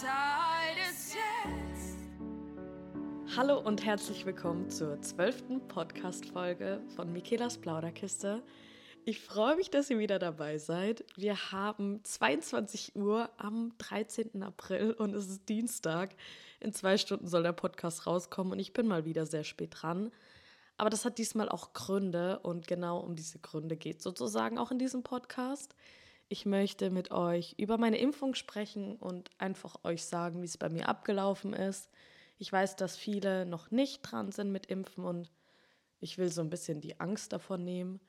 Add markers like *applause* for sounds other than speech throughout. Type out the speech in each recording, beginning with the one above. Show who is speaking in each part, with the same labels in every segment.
Speaker 1: Zeit ist jetzt.
Speaker 2: Hallo und herzlich willkommen zur zwölften Podcast-Folge von Michaelas Plauderkiste. Ich freue mich, dass ihr wieder dabei seid. Wir haben 22 Uhr am 13. April und es ist Dienstag. In zwei Stunden soll der Podcast rauskommen und ich bin mal wieder sehr spät dran. Aber das hat diesmal auch Gründe und genau um diese Gründe geht sozusagen auch in diesem Podcast. Ich möchte mit euch über meine Impfung sprechen und einfach euch sagen, wie es bei mir abgelaufen ist. Ich weiß, dass viele noch nicht dran sind mit Impfen und ich will so ein bisschen die Angst davon nehmen.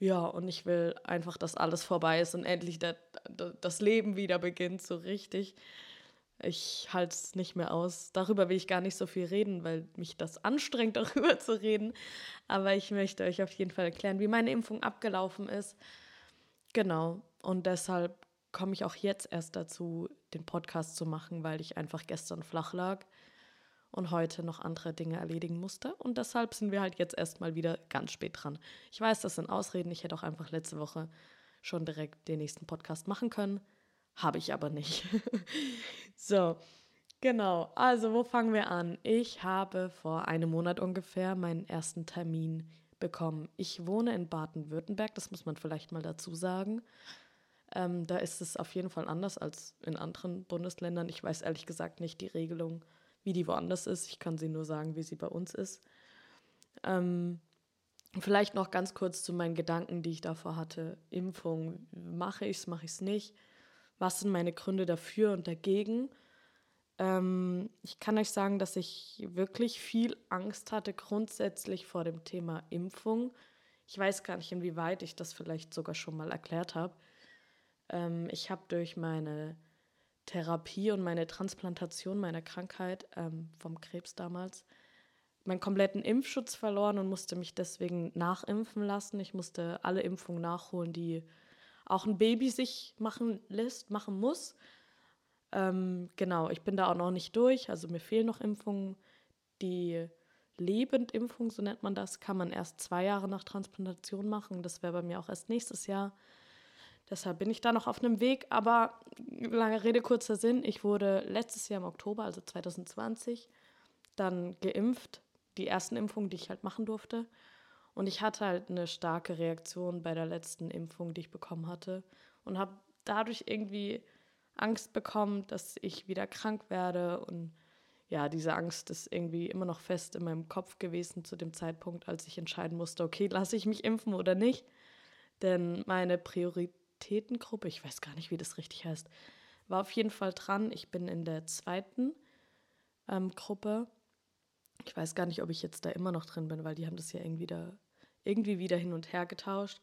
Speaker 2: Ja, und ich will einfach, dass alles vorbei ist und endlich der, der, das Leben wieder beginnt, so richtig. Ich halte es nicht mehr aus. Darüber will ich gar nicht so viel reden, weil mich das anstrengt, *laughs* darüber zu reden. Aber ich möchte euch auf jeden Fall erklären, wie meine Impfung abgelaufen ist. Genau. Und deshalb komme ich auch jetzt erst dazu, den Podcast zu machen, weil ich einfach gestern flach lag und heute noch andere Dinge erledigen musste. Und deshalb sind wir halt jetzt erstmal wieder ganz spät dran. Ich weiß, das sind Ausreden. Ich hätte auch einfach letzte Woche schon direkt den nächsten Podcast machen können. Habe ich aber nicht. *laughs* so, genau. Also, wo fangen wir an? Ich habe vor einem Monat ungefähr meinen ersten Termin bekommen. Ich wohne in Baden-Württemberg, das muss man vielleicht mal dazu sagen. Ähm, da ist es auf jeden Fall anders als in anderen Bundesländern. Ich weiß ehrlich gesagt nicht die Regelung wie die woanders ist. Ich kann sie nur sagen, wie sie bei uns ist. Ähm, vielleicht noch ganz kurz zu meinen Gedanken, die ich davor hatte. Impfung, mache ich es, mache ich es nicht? Was sind meine Gründe dafür und dagegen? Ähm, ich kann euch sagen, dass ich wirklich viel Angst hatte grundsätzlich vor dem Thema Impfung. Ich weiß gar nicht, inwieweit ich das vielleicht sogar schon mal erklärt habe. Ähm, ich habe durch meine Therapie und meine Transplantation meiner Krankheit ähm, vom Krebs damals meinen kompletten Impfschutz verloren und musste mich deswegen nachimpfen lassen. Ich musste alle Impfungen nachholen, die auch ein Baby sich machen lässt, machen muss. Ähm, genau, ich bin da auch noch nicht durch. Also mir fehlen noch Impfungen. Die Lebendimpfung, so nennt man das, kann man erst zwei Jahre nach Transplantation machen. Das wäre bei mir auch erst nächstes Jahr. Deshalb bin ich da noch auf einem Weg. Aber lange Rede, kurzer Sinn. Ich wurde letztes Jahr im Oktober, also 2020, dann geimpft. Die ersten Impfungen, die ich halt machen durfte. Und ich hatte halt eine starke Reaktion bei der letzten Impfung, die ich bekommen hatte. Und habe dadurch irgendwie Angst bekommen, dass ich wieder krank werde. Und ja, diese Angst ist irgendwie immer noch fest in meinem Kopf gewesen zu dem Zeitpunkt, als ich entscheiden musste, okay, *laughs* lasse ich mich impfen oder nicht. Denn meine Priorität Prioritätengruppe, ich weiß gar nicht, wie das richtig heißt, war auf jeden Fall dran. Ich bin in der zweiten ähm, Gruppe. Ich weiß gar nicht, ob ich jetzt da immer noch drin bin, weil die haben das ja irgendwie, da, irgendwie wieder hin und her getauscht.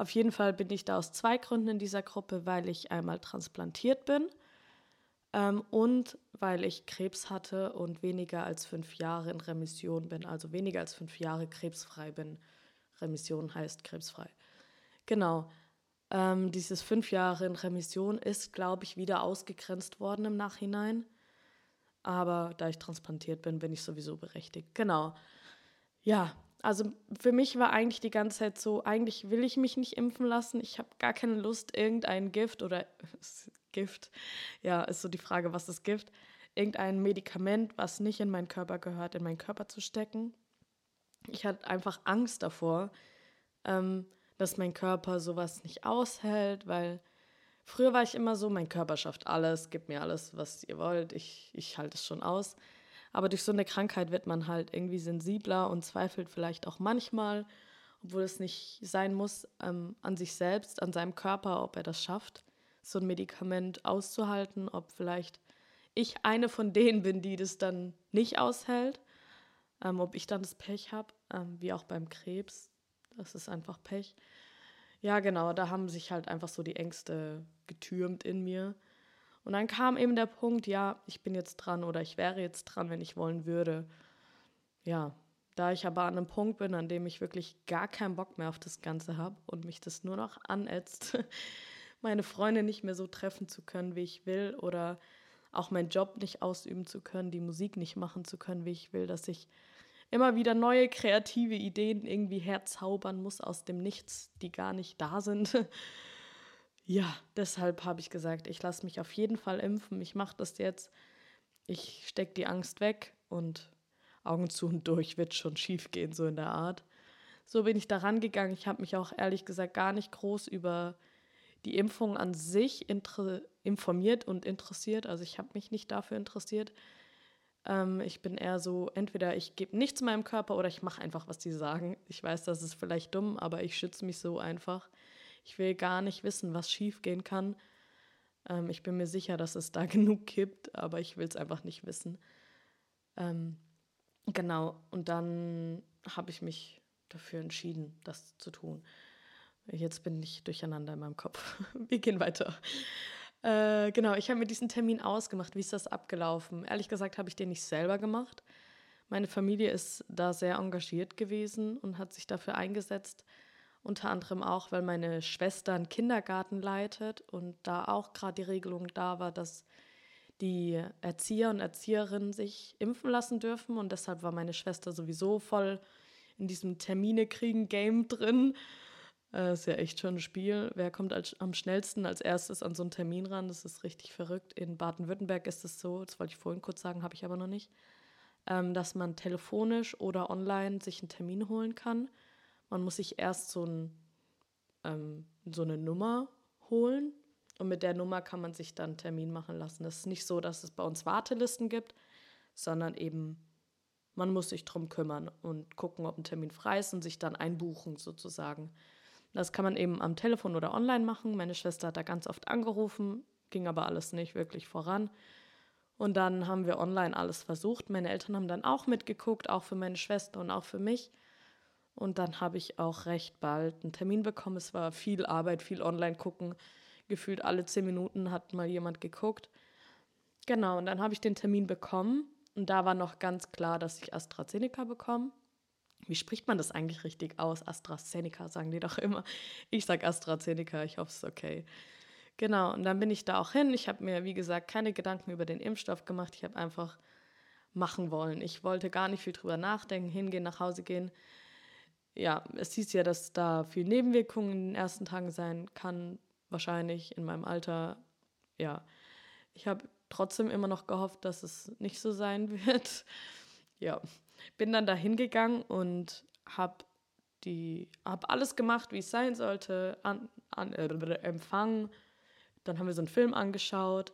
Speaker 2: Auf jeden Fall bin ich da aus zwei Gründen in dieser Gruppe, weil ich einmal transplantiert bin ähm, und weil ich Krebs hatte und weniger als fünf Jahre in Remission bin, also weniger als fünf Jahre krebsfrei bin. Remission heißt krebsfrei. Genau. Ähm, dieses fünf Jahre in Remission ist, glaube ich, wieder ausgegrenzt worden im Nachhinein. Aber da ich transplantiert bin, bin ich sowieso berechtigt. Genau. Ja, also für mich war eigentlich die ganze Zeit so, eigentlich will ich mich nicht impfen lassen. Ich habe gar keine Lust, irgendein Gift oder *laughs* Gift, ja, ist so die Frage, was ist Gift, irgendein Medikament, was nicht in meinen Körper gehört, in meinen Körper zu stecken. Ich hatte einfach Angst davor, ähm, dass mein Körper sowas nicht aushält, weil früher war ich immer so, mein Körper schafft alles, gibt mir alles, was ihr wollt, ich, ich halte es schon aus. Aber durch so eine Krankheit wird man halt irgendwie sensibler und zweifelt vielleicht auch manchmal, obwohl es nicht sein muss, ähm, an sich selbst, an seinem Körper, ob er das schafft, so ein Medikament auszuhalten, ob vielleicht ich eine von denen bin, die das dann nicht aushält, ähm, ob ich dann das Pech habe, ähm, wie auch beim Krebs. Das ist einfach Pech. Ja, genau, da haben sich halt einfach so die Ängste getürmt in mir. Und dann kam eben der Punkt, ja, ich bin jetzt dran oder ich wäre jetzt dran, wenn ich wollen würde. Ja, da ich aber an einem Punkt bin, an dem ich wirklich gar keinen Bock mehr auf das Ganze habe und mich das nur noch anätzt, *laughs* meine Freunde nicht mehr so treffen zu können, wie ich will oder auch meinen Job nicht ausüben zu können, die Musik nicht machen zu können, wie ich will, dass ich immer wieder neue kreative Ideen irgendwie herzaubern muss aus dem Nichts, die gar nicht da sind. *laughs* ja, deshalb habe ich gesagt, ich lasse mich auf jeden Fall impfen. Ich mache das jetzt. Ich stecke die Angst weg und Augen zu und durch wird schon schief gehen, so in der Art. So bin ich da rangegangen. Ich habe mich auch ehrlich gesagt gar nicht groß über die Impfung an sich informiert und interessiert. Also ich habe mich nicht dafür interessiert. Ähm, ich bin eher so, entweder ich gebe nichts meinem Körper oder ich mache einfach, was die sagen. Ich weiß, das ist vielleicht dumm, aber ich schütze mich so einfach. Ich will gar nicht wissen, was schiefgehen kann. Ähm, ich bin mir sicher, dass es da *laughs* genug gibt, aber ich will es einfach nicht wissen. Ähm, genau, und dann habe ich mich dafür entschieden, das zu tun. Jetzt bin ich durcheinander in meinem Kopf. *laughs* Wir gehen weiter. Äh, genau, ich habe mir diesen Termin ausgemacht. Wie ist das abgelaufen? Ehrlich gesagt habe ich den nicht selber gemacht. Meine Familie ist da sehr engagiert gewesen und hat sich dafür eingesetzt. Unter anderem auch, weil meine Schwester einen Kindergarten leitet und da auch gerade die Regelung da war, dass die Erzieher und Erzieherinnen sich impfen lassen dürfen. Und deshalb war meine Schwester sowieso voll in diesem Termine kriegen Game drin äh, ist ja echt schon ein Spiel. Wer kommt als, am schnellsten als erstes an so einen Termin ran? Das ist richtig verrückt. In Baden-Württemberg ist es so, das wollte ich vorhin kurz sagen, habe ich aber noch nicht, ähm, dass man telefonisch oder online sich einen Termin holen kann. Man muss sich erst so, ein, ähm, so eine Nummer holen und mit der Nummer kann man sich dann einen Termin machen lassen. Das ist nicht so, dass es bei uns Wartelisten gibt, sondern eben man muss sich drum kümmern und gucken, ob ein Termin frei ist und sich dann einbuchen sozusagen. Das kann man eben am Telefon oder online machen. Meine Schwester hat da ganz oft angerufen, ging aber alles nicht wirklich voran. Und dann haben wir online alles versucht. Meine Eltern haben dann auch mitgeguckt, auch für meine Schwester und auch für mich. Und dann habe ich auch recht bald einen Termin bekommen. Es war viel Arbeit, viel online gucken. Gefühlt alle zehn Minuten hat mal jemand geguckt. Genau, und dann habe ich den Termin bekommen. Und da war noch ganz klar, dass ich AstraZeneca bekomme. Wie spricht man das eigentlich richtig aus? AstraZeneca sagen die doch immer. Ich sage AstraZeneca, ich hoffe es ist okay. Genau, und dann bin ich da auch hin. Ich habe mir, wie gesagt, keine Gedanken über den Impfstoff gemacht. Ich habe einfach machen wollen. Ich wollte gar nicht viel drüber nachdenken, hingehen, nach Hause gehen. Ja, es hieß ja, dass da viel Nebenwirkungen in den ersten Tagen sein kann, wahrscheinlich in meinem Alter. Ja, ich habe trotzdem immer noch gehofft, dass es nicht so sein *laughs* wird. Ja, bin dann da hingegangen und habe die alles gemacht, wie es sein sollte, an, an äh, Empfang. Dann haben wir so einen Film angeschaut.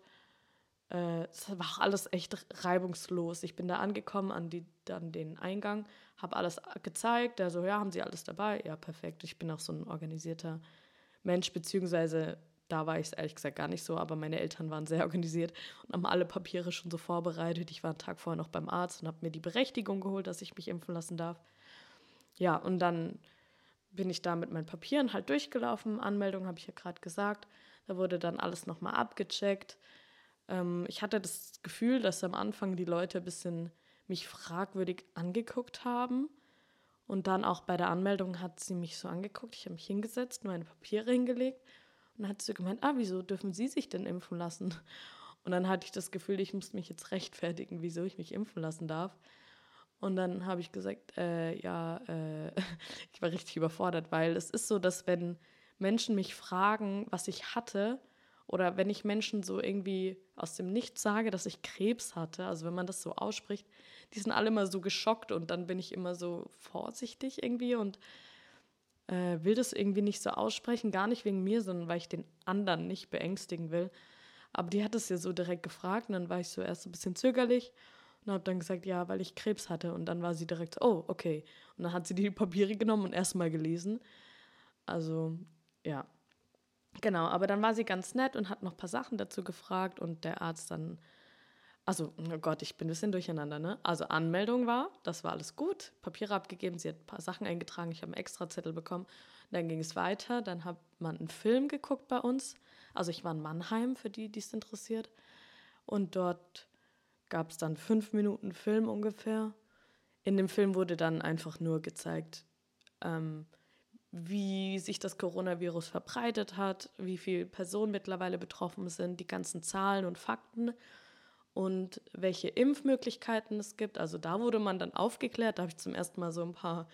Speaker 2: Äh, es äh, war alles echt reibungslos. Ich bin da angekommen an die, dann den Eingang, habe alles gezeigt. Der so, ja, haben Sie alles dabei? Ja, perfekt. Ich bin auch so ein organisierter Mensch, beziehungsweise da war ich es ehrlich gesagt gar nicht so, aber meine Eltern waren sehr *laughs* organisiert und haben alle Papiere schon so vorbereitet. Ich war einen Tag vorher noch beim Arzt und habe mir die Berechtigung geholt, dass ich mich impfen lassen darf. Ja, und dann bin ich da mit meinen Papieren halt durchgelaufen. Anmeldung habe ich ja gerade gesagt. Da wurde dann alles nochmal abgecheckt. Ähm, ich hatte das Gefühl, dass am Anfang die Leute ein bisschen mich fragwürdig angeguckt haben. Und dann auch bei der Anmeldung hat sie mich so angeguckt. Ich habe mich hingesetzt, meine Papiere hingelegt und dann hat sie gemeint, ah, wieso dürfen Sie sich denn impfen lassen? Und dann hatte ich das Gefühl, ich muss mich jetzt rechtfertigen, wieso ich mich impfen lassen darf. Und dann habe ich gesagt, äh, ja, äh, *laughs* ich war richtig überfordert, weil es ist so, dass wenn Menschen mich fragen, was ich hatte, oder wenn ich Menschen so irgendwie aus dem Nichts sage, dass ich Krebs hatte, also wenn man das so ausspricht, die sind alle immer so geschockt und dann bin ich immer so vorsichtig irgendwie und äh, will das irgendwie nicht so aussprechen, gar nicht wegen mir, sondern weil ich den anderen nicht beängstigen will. Aber die hat es ja so direkt gefragt und dann war ich so erst ein bisschen zögerlich und habe dann gesagt, ja, weil ich Krebs hatte. Und dann war sie direkt so, oh, okay. Und dann hat sie die Papiere genommen und erstmal gelesen. Also, ja. Genau, aber dann war sie ganz nett und hat noch ein paar Sachen dazu gefragt und der Arzt dann also, oh Gott, ich bin ein bisschen durcheinander, ne? Also Anmeldung war, das war alles gut, Papiere abgegeben, sie hat ein paar Sachen eingetragen, ich habe einen Extrazettel bekommen. Dann ging es weiter, dann hat man einen Film geguckt bei uns. Also ich war in Mannheim, für die, die es interessiert. Und dort gab es dann fünf Minuten Film ungefähr. In dem Film wurde dann einfach nur gezeigt, ähm, wie sich das Coronavirus verbreitet hat, wie viele Personen mittlerweile betroffen sind, die ganzen Zahlen und Fakten und welche Impfmöglichkeiten es gibt. Also da wurde man dann aufgeklärt. Da habe ich zum ersten Mal so ein paar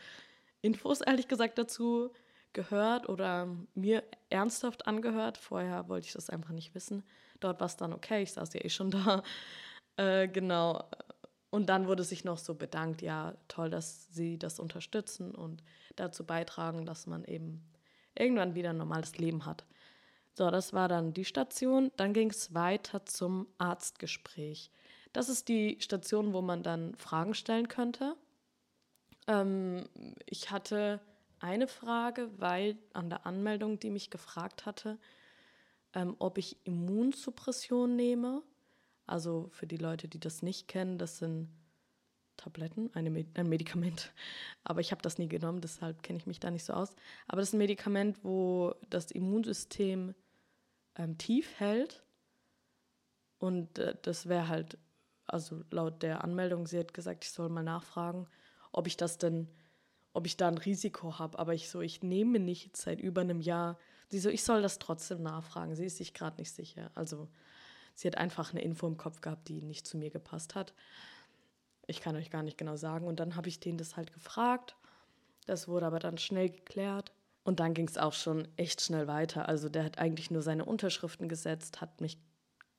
Speaker 2: Infos, ehrlich gesagt, dazu gehört oder mir ernsthaft angehört. Vorher wollte ich das einfach nicht wissen. Dort war es dann okay, ich saß ja eh schon da. Äh, genau. Und dann wurde sich noch so bedankt, ja, toll, dass sie das unterstützen und dazu beitragen, dass man eben irgendwann wieder ein normales Leben hat. So, das war dann die Station. Dann ging es weiter zum Arztgespräch. Das ist die Station, wo man dann Fragen stellen könnte. Ähm, ich hatte eine Frage, weil an der Anmeldung, die mich gefragt hatte, ähm, ob ich Immunsuppression nehme. Also für die Leute, die das nicht kennen, das sind Tabletten, eine, ein Medikament. *laughs* Aber ich habe das nie genommen, deshalb kenne ich mich da nicht so aus. Aber das ist ein Medikament, wo das Immunsystem ähm, tief hält. Und äh, das wäre halt, also laut der Anmeldung, sie hat gesagt, ich soll mal nachfragen, ob ich das denn, ob ich da ein Risiko habe. Aber ich so, ich nehme nicht seit über einem Jahr. Sie so, ich soll das trotzdem nachfragen. Sie ist sich gerade nicht sicher. Also sie hat einfach eine Info im Kopf gehabt, die nicht zu mir gepasst hat. Ich kann euch gar nicht genau sagen. Und dann habe ich den das halt gefragt. Das wurde aber dann schnell geklärt. Und dann ging es auch schon echt schnell weiter. Also der hat eigentlich nur seine Unterschriften gesetzt, hat mich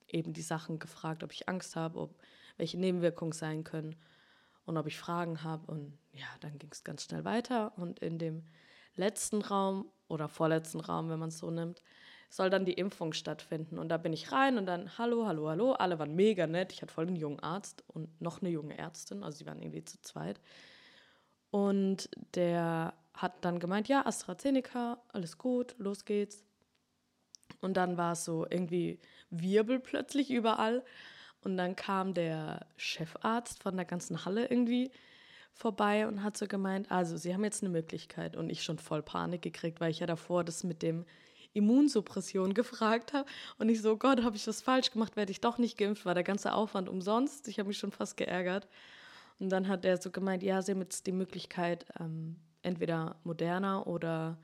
Speaker 2: eben die Sachen gefragt, ob ich Angst habe, ob welche Nebenwirkungen sein können und ob ich Fragen habe. Und ja, dann ging es ganz schnell weiter. Und in dem letzten Raum oder vorletzten Raum, wenn man es so nimmt, soll dann die Impfung stattfinden. Und da bin ich rein und dann, hallo, hallo, hallo. Alle waren mega nett. Ich hatte voll einen jungen Arzt und noch eine junge Ärztin. Also sie waren irgendwie zu zweit. Und der hat dann gemeint, ja, AstraZeneca, alles gut, los geht's. Und dann war es so irgendwie Wirbel plötzlich überall. Und dann kam der Chefarzt von der ganzen Halle irgendwie vorbei und hat so gemeint, also Sie haben jetzt eine Möglichkeit. Und ich schon voll Panik gekriegt, weil ich ja davor das mit dem Immunsuppression *laughs* gefragt habe. Und ich so, Gott, habe ich was falsch gemacht, werde ich doch nicht geimpft, war der ganze Aufwand umsonst. Ich habe mich schon fast geärgert. Und dann hat er so gemeint, ja, Sie haben jetzt die Möglichkeit, ähm, entweder Moderna oder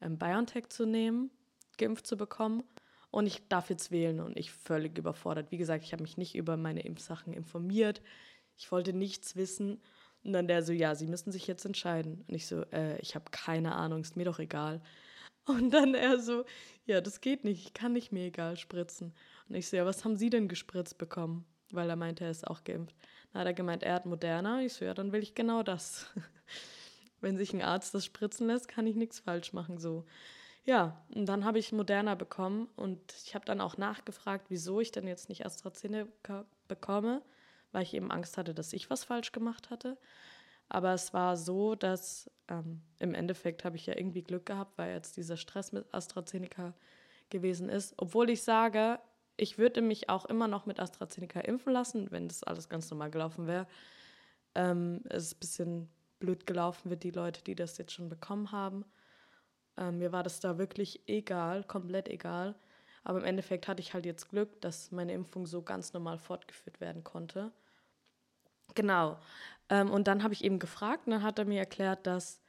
Speaker 2: ähm, BioNTech zu nehmen, geimpft zu bekommen. Und ich darf jetzt wählen und ich völlig überfordert. Wie gesagt, ich habe mich nicht über meine Impfsachen informiert. Ich wollte nichts wissen. Und dann der so, ja, Sie müssen sich jetzt entscheiden. Und ich so, äh, ich habe keine Ahnung, ist mir doch egal. Und dann er so, ja, das geht nicht, ich kann nicht mir egal spritzen. Und ich so, ja, was haben Sie denn gespritzt bekommen? Weil er meinte, er ist auch geimpft. Dann hat er gemeint, er hat Moderna. Ich so, ja, dann will ich genau das. *laughs* Wenn sich ein Arzt das spritzen lässt, kann ich nichts falsch machen, so. Ja, und dann habe ich Moderna bekommen und ich habe dann auch nachgefragt, wieso ich denn jetzt nicht AstraZeneca bekomme, weil ich eben Angst hatte, dass ich was falsch gemacht hatte. Aber es war so, dass ähm, im Endeffekt habe ich ja irgendwie Glück gehabt, weil jetzt dieser Stress mit AstraZeneca gewesen ist. Obwohl ich sage, ich würde mich auch immer noch mit AstraZeneca impfen lassen, wenn das alles ganz normal gelaufen wäre. Ähm, es ist ein bisschen blöd gelaufen für die Leute, die das jetzt schon bekommen haben. Ähm, mir war das da wirklich egal, komplett egal. Aber im Endeffekt hatte ich halt jetzt Glück, dass meine Impfung so ganz normal fortgeführt werden konnte. Genau. Ähm, und dann habe ich eben gefragt und dann hat er mir erklärt, dass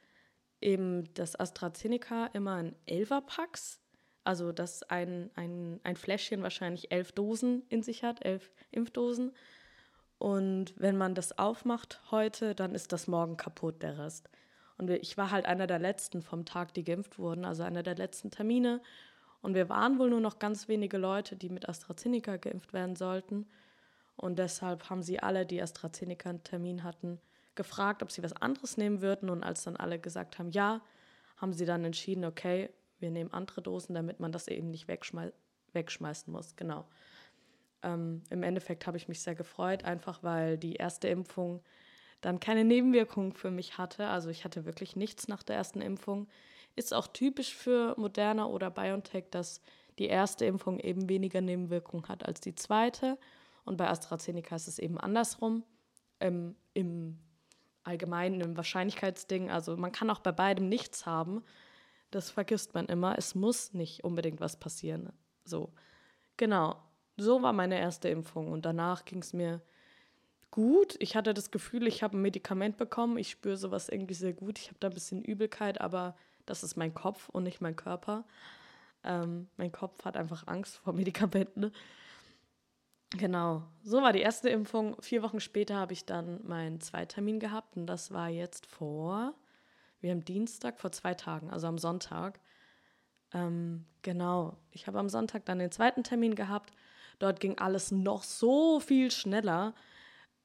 Speaker 2: eben das AstraZeneca immer ein Elferpacks, also dass ein, ein, ein Fläschchen wahrscheinlich elf Dosen in sich hat, elf Impfdosen. Und wenn man das aufmacht heute, dann ist das morgen kaputt, der Rest. Und ich war halt einer der letzten vom Tag, die geimpft wurden, also einer der letzten Termine. Und wir waren wohl nur noch ganz wenige Leute, die mit AstraZeneca geimpft werden sollten. Und deshalb haben sie alle, die AstraZeneca einen Termin hatten, gefragt, ob sie was anderes nehmen würden. Und als dann alle gesagt haben, ja, haben sie dann entschieden, okay, wir nehmen andere Dosen, damit man das eben nicht wegschmei wegschmeißen muss. Genau. Ähm, Im Endeffekt habe ich mich sehr gefreut, einfach weil die erste Impfung dann keine Nebenwirkungen für mich hatte. Also ich hatte wirklich nichts nach der ersten Impfung. Ist auch typisch für Moderna oder BioNTech, dass die erste Impfung eben weniger Nebenwirkungen hat als die zweite. Und bei AstraZeneca ist es eben andersrum. Ähm, Im Allgemeinen, im Wahrscheinlichkeitsding. Also man kann auch bei beidem nichts haben. Das vergisst man immer. Es muss nicht unbedingt was passieren. So, genau. So war meine erste Impfung. Und danach ging es mir gut. Ich hatte das Gefühl, ich habe ein Medikament bekommen. Ich spüre sowas irgendwie sehr gut. Ich habe da ein bisschen Übelkeit, aber das ist mein Kopf und nicht mein Körper. Ähm, mein Kopf hat einfach Angst vor Medikamenten. Genau, so war die erste Impfung. Vier Wochen später habe ich dann meinen Zweitermin gehabt und das war jetzt vor, wir haben Dienstag vor zwei Tagen, also am Sonntag. Ähm, genau, ich habe am Sonntag dann den zweiten Termin gehabt. Dort ging alles noch so viel schneller.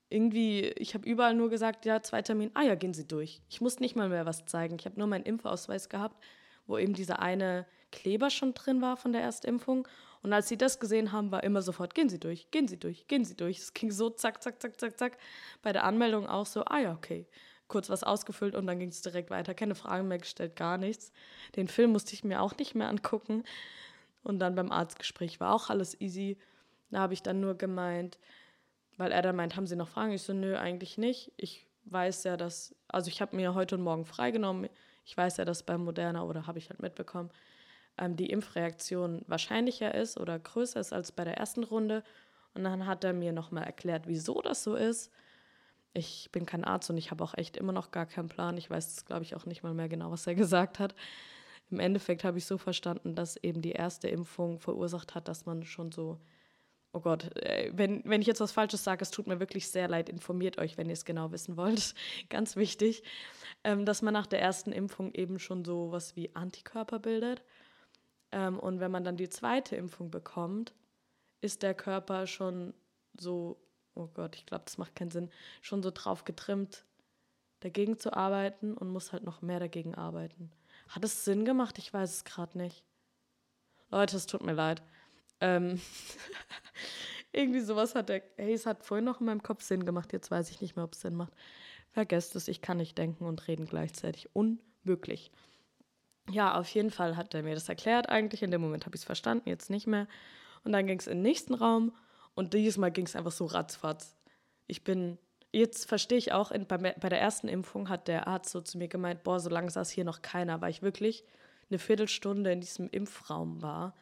Speaker 2: Irgendwie, ich habe überall nur gesagt, ja, zwei Termin, ah ja, gehen Sie durch. Ich musste nicht mal mehr was zeigen. Ich habe nur meinen Impfausweis gehabt, wo eben dieser eine Kleber schon drin war von der Erstimpfung. Und als sie das gesehen haben, war immer sofort, gehen Sie durch, gehen Sie durch, gehen Sie durch. Es ging so zack, zack, zack, zack, zack. Bei der Anmeldung auch so, ah ja, okay kurz was ausgefüllt und dann ging es direkt weiter. Keine Fragen mehr gestellt, gar nichts. Den Film musste ich mir auch nicht mehr angucken. Und dann beim Arztgespräch war auch alles easy. Da habe ich dann nur gemeint, weil er dann meint, haben Sie noch Fragen? Ich so, nö, eigentlich nicht. Ich weiß ja, dass, also ich habe mir heute und morgen freigenommen. Ich weiß ja, dass beim Moderna, oder habe ich halt mitbekommen, ähm, die Impfreaktion wahrscheinlicher ist oder größer ist als bei der ersten Runde. Und dann hat er mir nochmal erklärt, wieso das so ist ich bin kein Arzt und ich habe auch echt immer noch gar keinen Plan. Ich weiß, glaube ich, auch nicht mal mehr genau, was er *laughs* gesagt hat. Im Endeffekt habe ich so verstanden, dass eben die erste Impfung verursacht hat, dass man schon so, oh Gott, äh, wenn, wenn ich jetzt was Falsches sage, es tut mir wirklich sehr leid, informiert euch, wenn ihr es genau wissen wollt. *laughs* Ganz wichtig, ähm, dass man nach der ersten Impfung eben schon so was wie Antikörper bildet. Ähm, und wenn man dann die zweite Impfung bekommt, ist der Körper schon so oh Gott, ich glaube, das macht keinen Sinn, schon so drauf getrimmt, dagegen zu arbeiten und muss halt noch mehr dagegen arbeiten. Hat es Sinn gemacht? Ich weiß es gerade nicht. Leute, es tut mir leid. Ähm *laughs* Irgendwie sowas hat der. Hey, es hat vorhin noch in meinem Kopf Sinn gemacht, jetzt weiß ich nicht mehr, ob es Sinn macht. Vergesst es, ich kann nicht denken und reden gleichzeitig. Unmöglich. Ja, auf jeden Fall hat er mir das erklärt. Eigentlich in dem Moment habe ich es verstanden, jetzt nicht mehr. Und dann ging es in den nächsten Raum und dieses Mal ging es einfach so ratzfatz. Ich bin, jetzt verstehe ich auch, in, bei, bei der ersten Impfung hat der Arzt so zu mir gemeint, boah, so lange saß hier noch keiner, weil ich wirklich eine Viertelstunde in diesem Impfraum war.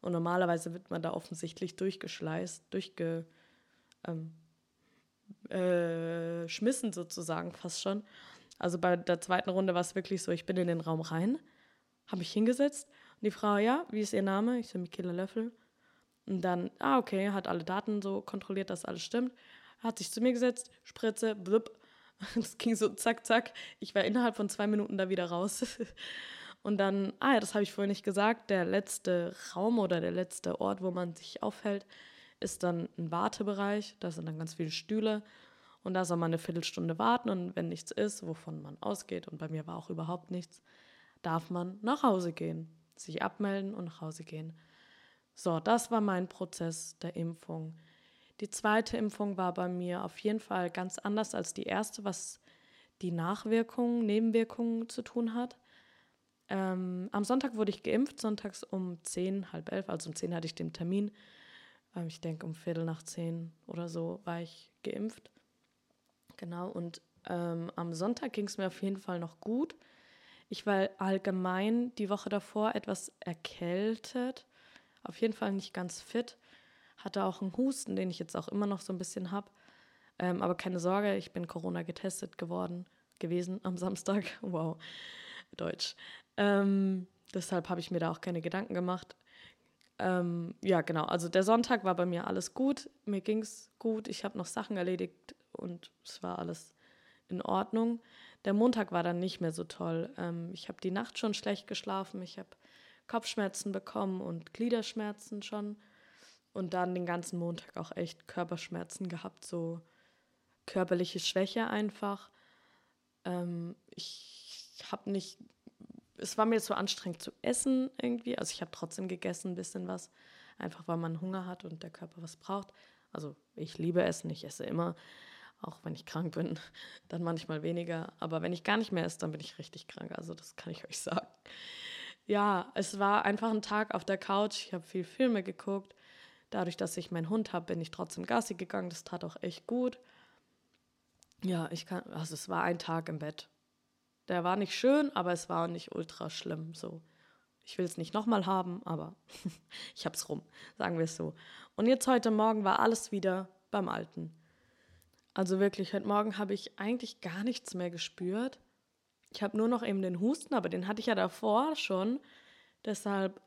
Speaker 2: Und normalerweise wird man da offensichtlich durchgeschleißt, durchgeschmissen ähm, äh, sozusagen fast schon. Also bei der zweiten Runde war es wirklich so, ich bin in den Raum rein, habe mich hingesetzt und die Frau, ja, wie ist ihr Name? Ich so, Michaela Löffel. Und dann, ah, okay, hat alle Daten so kontrolliert, dass alles stimmt. Hat sich zu mir gesetzt, Spritze, blub. *laughs* Das ging so zack, zack. Ich war innerhalb von zwei Minuten da wieder raus. *laughs* Und dann, ah ja, das habe ich vorhin nicht gesagt, der letzte Raum oder der letzte Ort, wo man sich aufhält, ist dann ein Wartebereich. Da sind dann ganz viele Stühle. Und da soll man eine Viertelstunde warten. Und wenn nichts ist, wovon man ausgeht, und bei mir war auch überhaupt nichts, darf man nach Hause gehen. Sich abmelden und nach Hause gehen. So, das war mein Prozess der Impfung. Die zweite Impfung war bei mir auf jeden Fall ganz anders als die erste, was die Nachwirkungen, Nebenwirkungen zu tun hat. Ähm, am Sonntag wurde ich geimpft, sonntags um 10, halb elf, also um 10 hatte ich den Termin. Ähm, ich denke, um Viertel nach 10 oder so war ich geimpft. Genau, und ähm, am Sonntag ging es mir auf jeden Fall noch gut. Ich war allgemein die Woche davor etwas erkältet auf jeden Fall nicht ganz fit. Hatte auch einen Husten, den ich jetzt auch immer noch so ein bisschen habe. Ähm, aber keine Sorge, ich bin Corona getestet geworden, gewesen am Samstag. *laughs* Wow, Deutsch. Ähm, deshalb habe ich mir da auch keine Gedanken gemacht. Ähm, ja, genau. Also der Sonntag war bei mir alles gut. Mir ging es gut. Ich habe noch Sachen erledigt und es war alles in Ordnung. Der Montag war dann nicht mehr so toll. Ähm, ich habe die Nacht schon schlecht geschlafen. Ich habe Kopfschmerzen bekommen und Gliederschmerzen schon. Und dann den ganzen Montag auch echt Körperschmerzen gehabt, so körperliche Schwäche einfach. Ähm, ich habe nicht, es war mir zu anstrengend zu essen irgendwie. Also ich habe trotzdem gegessen, ein bisschen was, einfach weil man Hunger hat und der Körper was braucht. Also ich liebe Essen, ich esse immer, auch wenn ich krank bin, *laughs* dann manchmal weniger. Aber wenn ich gar nicht mehr esse, dann bin ich richtig krank. Also das kann ich *laughs* euch sagen ja, es war einfach ein Tag auf der Couch. Ich habe viel Filme geguckt. Dadurch, dass ich meinen Hund habe, bin ich trotzdem Gassi gegangen. Das tat auch echt gut. Ja, ich kann, also es war ein Tag im Bett. Der war nicht schön, aber es war nicht ultra schlimm. So, ich will es nicht nochmal haben, aber *laughs* ich habe es rum, sagen wir es so. Und jetzt heute Morgen war alles wieder beim Alten. Also wirklich, heute Morgen habe ich eigentlich gar nichts mehr gespürt. Ich habe nur noch eben den Husten, aber den hatte ich ja davor schon. Deshalb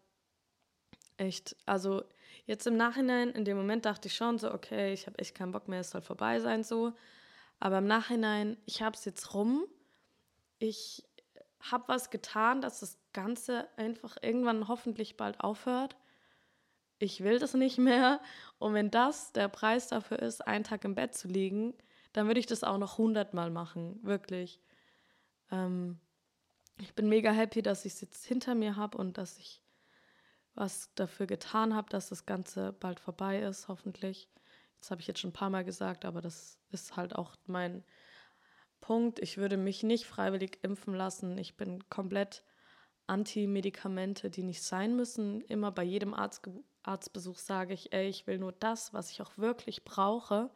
Speaker 2: echt, also jetzt im Nachhinein, in dem Moment dachte ich schon so, okay, ich habe echt keinen Bock mehr, es soll vorbei sein so. Aber im Nachhinein, ich habe es jetzt rum. Ich habe was getan, dass das Ganze einfach irgendwann hoffentlich bald aufhört. Ich will das nicht mehr. Und wenn das der Preis dafür ist, einen Tag im Bett zu liegen, dann würde ich das auch noch hundertmal machen, wirklich. Ähm, ich bin mega happy, dass ich es jetzt hinter mir habe und dass ich was dafür getan habe, dass das Ganze bald vorbei ist, hoffentlich. Das habe ich jetzt schon ein paar Mal gesagt, aber das ist halt auch mein Punkt. Ich würde mich nicht freiwillig impfen lassen. Ich bin komplett anti-Medikamente, die nicht sein müssen. Immer bei jedem Arzt, Arztbesuch sage ich, ey, ich will nur das, was ich auch wirklich brauche.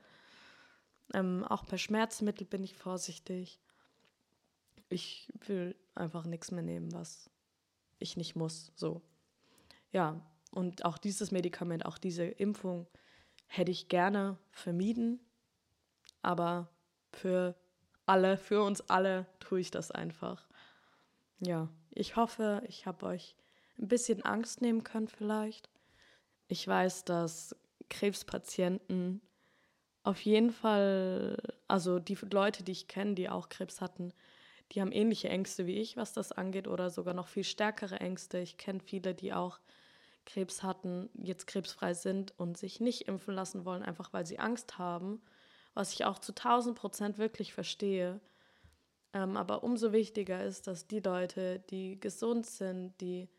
Speaker 2: Ähm, auch bei Schmerzmitteln bin ich vorsichtig. Ich will einfach nichts mehr nehmen, was ich nicht muss. So. Ja, und auch dieses Medikament, auch diese Impfung hätte ich gerne vermieden. Aber für alle, für uns alle tue ich das einfach. Ja, ich hoffe, ich habe euch ein bisschen Angst nehmen können vielleicht. Ich weiß, dass Krebspatienten auf jeden Fall, also die Leute, die ich kenne, die auch Krebs hatten, die haben ähnliche Ängste wie ich, was das angeht, oder sogar noch viel stärkere Ängste. Ich kenne viele, die auch Krebs hatten, jetzt krebsfrei sind und sich nicht impfen lassen wollen, einfach weil sie Angst haben was ich auch zu 1000 Prozent wirklich verstehe. Ähm, aber umso wichtiger ist, dass die Leute, die gesund sind, die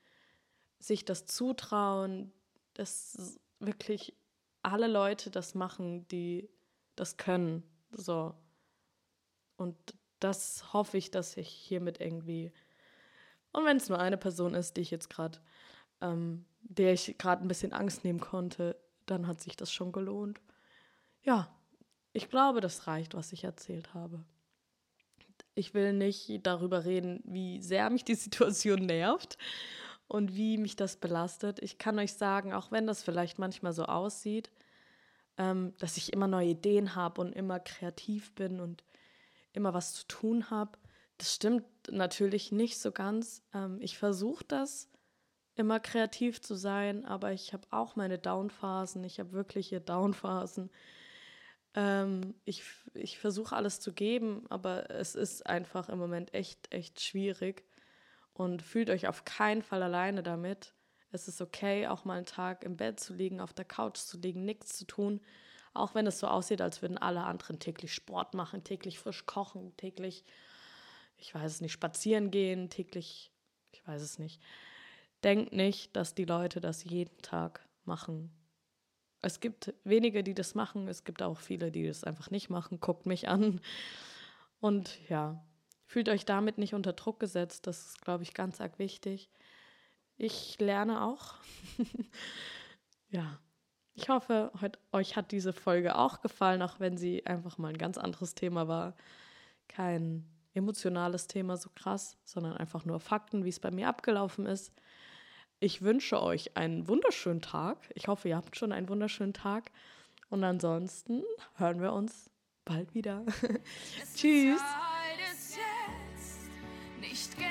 Speaker 2: sich das zutrauen, dass wirklich alle Leute das machen, die das können. So. Und das hoffe ich, dass ich hiermit irgendwie, und wenn es nur eine Person ist, die ich jetzt gerade, ähm, der ich gerade ein bisschen Angst nehmen konnte, dann hat sich das schon gelohnt. Ja, ich glaube, das reicht, was ich erzählt habe. Ich will nicht darüber reden, wie sehr mich die Situation nervt und wie mich das belastet. Ich kann euch sagen, auch wenn das vielleicht manchmal so aussieht, ähm, dass ich immer neue Ideen habe und immer kreativ bin und immer was zu tun habe. Das stimmt natürlich nicht so ganz. Ähm, ich versuche das, immer kreativ zu sein, aber ich habe auch meine Downphasen. Ich habe wirkliche Downphasen. Ähm, ich ich versuche alles zu geben, aber es ist einfach im Moment echt, echt schwierig. Und fühlt euch auf keinen Fall alleine damit. Es ist okay, auch mal einen Tag im Bett zu liegen, auf der Couch zu liegen, nichts zu tun. Auch wenn es so aussieht, als würden alle anderen täglich Sport machen, täglich frisch kochen, täglich, ich weiß es nicht, spazieren gehen, täglich, ich weiß es nicht. Denkt nicht, dass die Leute das jeden Tag machen es gibt wenige, die das machen. Es gibt auch viele, die das einfach nicht machen. Guckt mich an. Und ja, fühlt euch damit nicht unter Druck gesetzt. Das ist, glaube ich, ganz arg wichtig. Ich lerne auch. *laughs* ja. Ich hoffe, euch hat diese Folge auch gefallen, auch wenn sie einfach mal ein ganz anderes Thema war. Kein emotionales Thema so krass, sondern einfach nur Fakten, wie es bei mir abgelaufen ist. Ich wünsche euch einen wunderschönen Tag. Ich hoffe, ihr habt schon einen wunderschönen Tag. Und ansonsten hören wir uns bald wieder. *laughs* Tschüss.
Speaker 1: Nicht